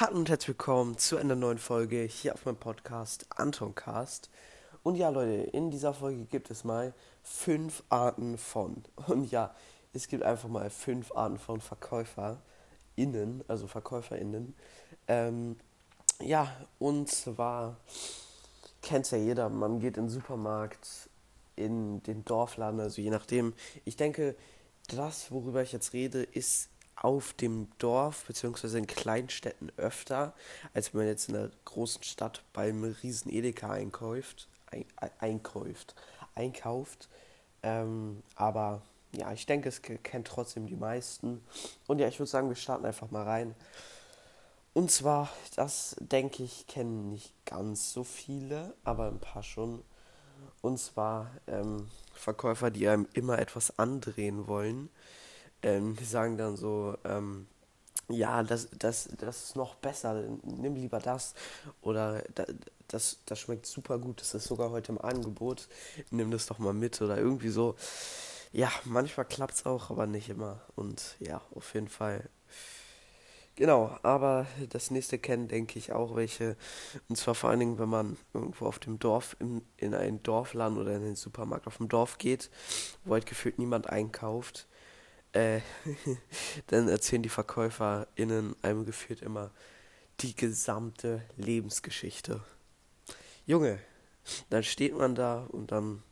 Hallo und herzlich willkommen zu einer neuen Folge hier auf meinem Podcast Antoncast. Und ja, Leute, in dieser Folge gibt es mal fünf Arten von. Und ja, es gibt einfach mal fünf Arten von VerkäuferInnen, also VerkäuferInnen. Ähm, ja, und zwar kennt ja jeder, man geht in den Supermarkt, in den Dorfladen, also je nachdem. Ich denke, das, worüber ich jetzt rede, ist auf dem Dorf bzw. in Kleinstädten öfter, als wenn man jetzt in einer großen Stadt beim riesen Edeka einkauft, ein, einkauft, einkauft. Ähm, aber ja, ich denke, es kennt trotzdem die meisten. Und ja, ich würde sagen, wir starten einfach mal rein. Und zwar, das denke ich, kennen nicht ganz so viele, aber ein paar schon. Und zwar ähm, Verkäufer, die einem immer etwas andrehen wollen ähm, die sagen dann so, ähm, ja, das, das, das ist noch besser, nimm lieber das. Oder das, das schmeckt super gut, das ist sogar heute im Angebot, nimm das doch mal mit. Oder irgendwie so. Ja, manchmal klappt es auch, aber nicht immer. Und ja, auf jeden Fall. Genau, aber das nächste kennen, denke ich, auch welche. Und zwar vor allen Dingen, wenn man irgendwo auf dem Dorf, in, in ein Dorfland oder in den Supermarkt auf dem Dorf geht, wo halt gefühlt niemand einkauft äh, dann erzählen die VerkäuferInnen einem geführt immer die gesamte Lebensgeschichte. Junge, dann steht man da und dann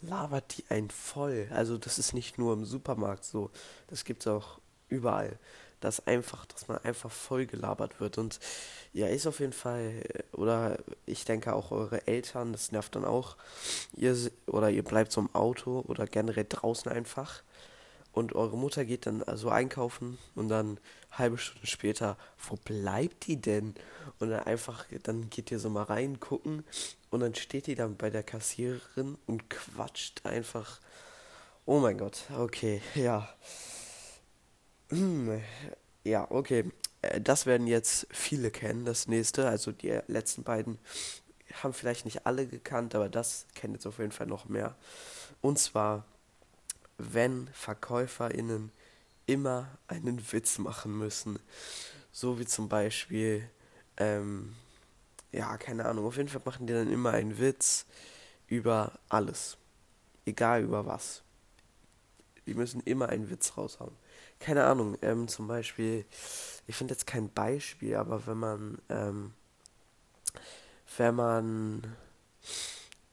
labert die einen voll. Also das ist nicht nur im Supermarkt so, das gibt es auch überall. Dass einfach, dass man einfach voll gelabert wird. Und ja, ist auf jeden Fall, oder ich denke auch eure Eltern, das nervt dann auch. Ihr oder ihr bleibt so im Auto oder generell draußen einfach und eure Mutter geht dann also einkaufen und dann halbe Stunde später, wo bleibt die denn? Und dann einfach, dann geht ihr so mal rein, gucken und dann steht die dann bei der Kassiererin und quatscht einfach. Oh mein Gott, okay, ja. Ja, okay. Äh, das werden jetzt viele kennen, das nächste. Also die letzten beiden haben vielleicht nicht alle gekannt, aber das kennt jetzt auf jeden Fall noch mehr. Und zwar wenn VerkäuferInnen immer einen Witz machen müssen. So wie zum Beispiel, ähm, ja, keine Ahnung, auf jeden Fall machen die dann immer einen Witz über alles. Egal über was. Die müssen immer einen Witz raushauen. Keine Ahnung, ähm, zum Beispiel, ich finde jetzt kein Beispiel, aber wenn man, ähm, wenn man,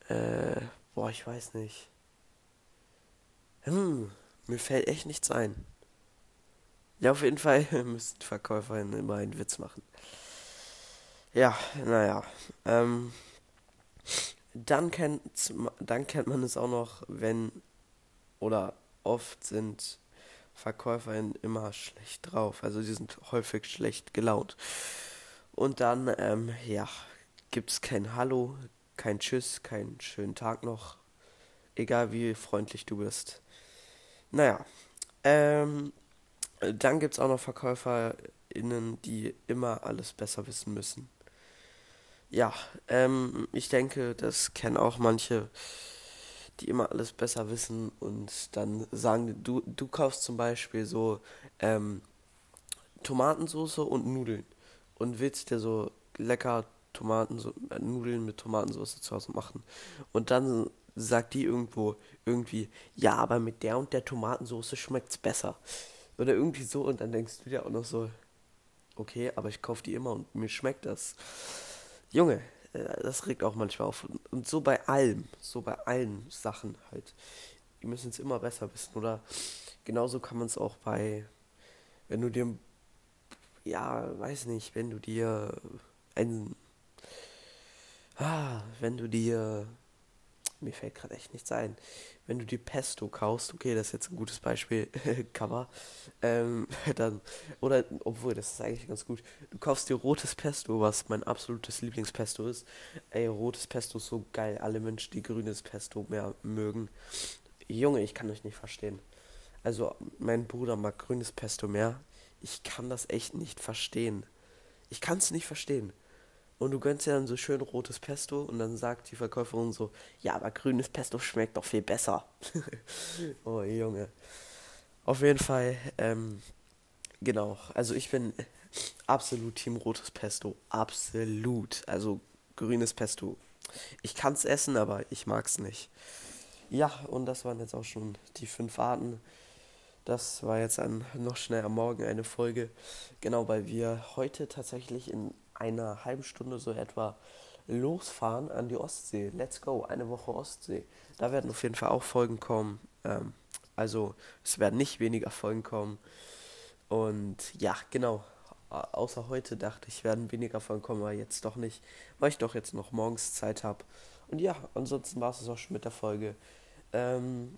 äh, boah, ich weiß nicht hm, mir fällt echt nichts ein. Ja, auf jeden Fall müssten Verkäuferinnen immer einen Witz machen. Ja, naja. Ähm, dann, kennt, dann kennt man es auch noch, wenn oder oft sind Verkäuferinnen immer schlecht drauf. Also sie sind häufig schlecht gelaunt. Und dann, ähm, ja, es kein Hallo, kein Tschüss, keinen schönen Tag noch. Egal wie freundlich du bist. Naja, ähm, dann gibt es auch noch VerkäuferInnen, die immer alles besser wissen müssen. Ja, ähm, ich denke, das kennen auch manche, die immer alles besser wissen und dann sagen, du, du kaufst zum Beispiel so ähm, Tomatensauce und Nudeln und willst dir so lecker Tomaten, äh, Nudeln mit Tomatensauce zu Hause machen. Und dann sagt die irgendwo irgendwie, ja, aber mit der und der Tomatensauce schmeckt's besser. Oder irgendwie so und dann denkst du dir auch noch so, okay, aber ich kaufe die immer und mir schmeckt das. Junge, äh, das regt auch manchmal auf. Und so bei allem, so bei allen Sachen halt. Die müssen es immer besser wissen. Oder genauso kann man es auch bei, wenn du dir, ja, weiß nicht, wenn du dir ein, ah, wenn du dir mir fällt gerade echt nichts ein. Wenn du dir Pesto kaufst, okay, das ist jetzt ein gutes Beispiel, Cover, ähm, dann, oder, obwohl, das ist eigentlich ganz gut, du kaufst dir rotes Pesto, was mein absolutes Lieblingspesto ist. Ey, rotes Pesto ist so geil, alle Menschen, die grünes Pesto mehr mögen. Junge, ich kann euch nicht verstehen. Also, mein Bruder mag grünes Pesto mehr. Ich kann das echt nicht verstehen. Ich kann es nicht verstehen. Und du gönnst dir dann so schön rotes Pesto und dann sagt die Verkäuferin so, ja, aber grünes Pesto schmeckt doch viel besser. oh Junge. Auf jeden Fall, ähm, genau. Also ich bin, absolut Team rotes Pesto. Absolut. Also grünes Pesto. Ich kann es essen, aber ich mag es nicht. Ja, und das waren jetzt auch schon die fünf Arten. Das war jetzt ein, noch schnell am Morgen eine Folge. Genau, weil wir heute tatsächlich in einer halben Stunde so etwa losfahren an die Ostsee. Let's go, eine Woche Ostsee. Da werden auf jeden Fall auch Folgen kommen. Ähm, also es werden nicht weniger Folgen kommen. Und ja, genau. Außer heute dachte ich, werden weniger Folgen kommen, aber jetzt doch nicht, weil ich doch jetzt noch morgens Zeit habe. Und ja, ansonsten war es auch schon mit der Folge. Ähm,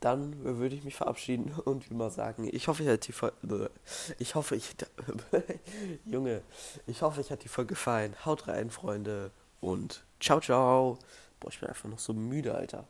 dann würde ich mich verabschieden und wie mal sagen, ich hoffe, ich hat die Folge, ich hoffe, ich, Junge, ich hoffe, ich hat die Folge gefallen. Haut rein, Freunde und ciao, ciao. Boah, ich bin einfach noch so müde, Alter.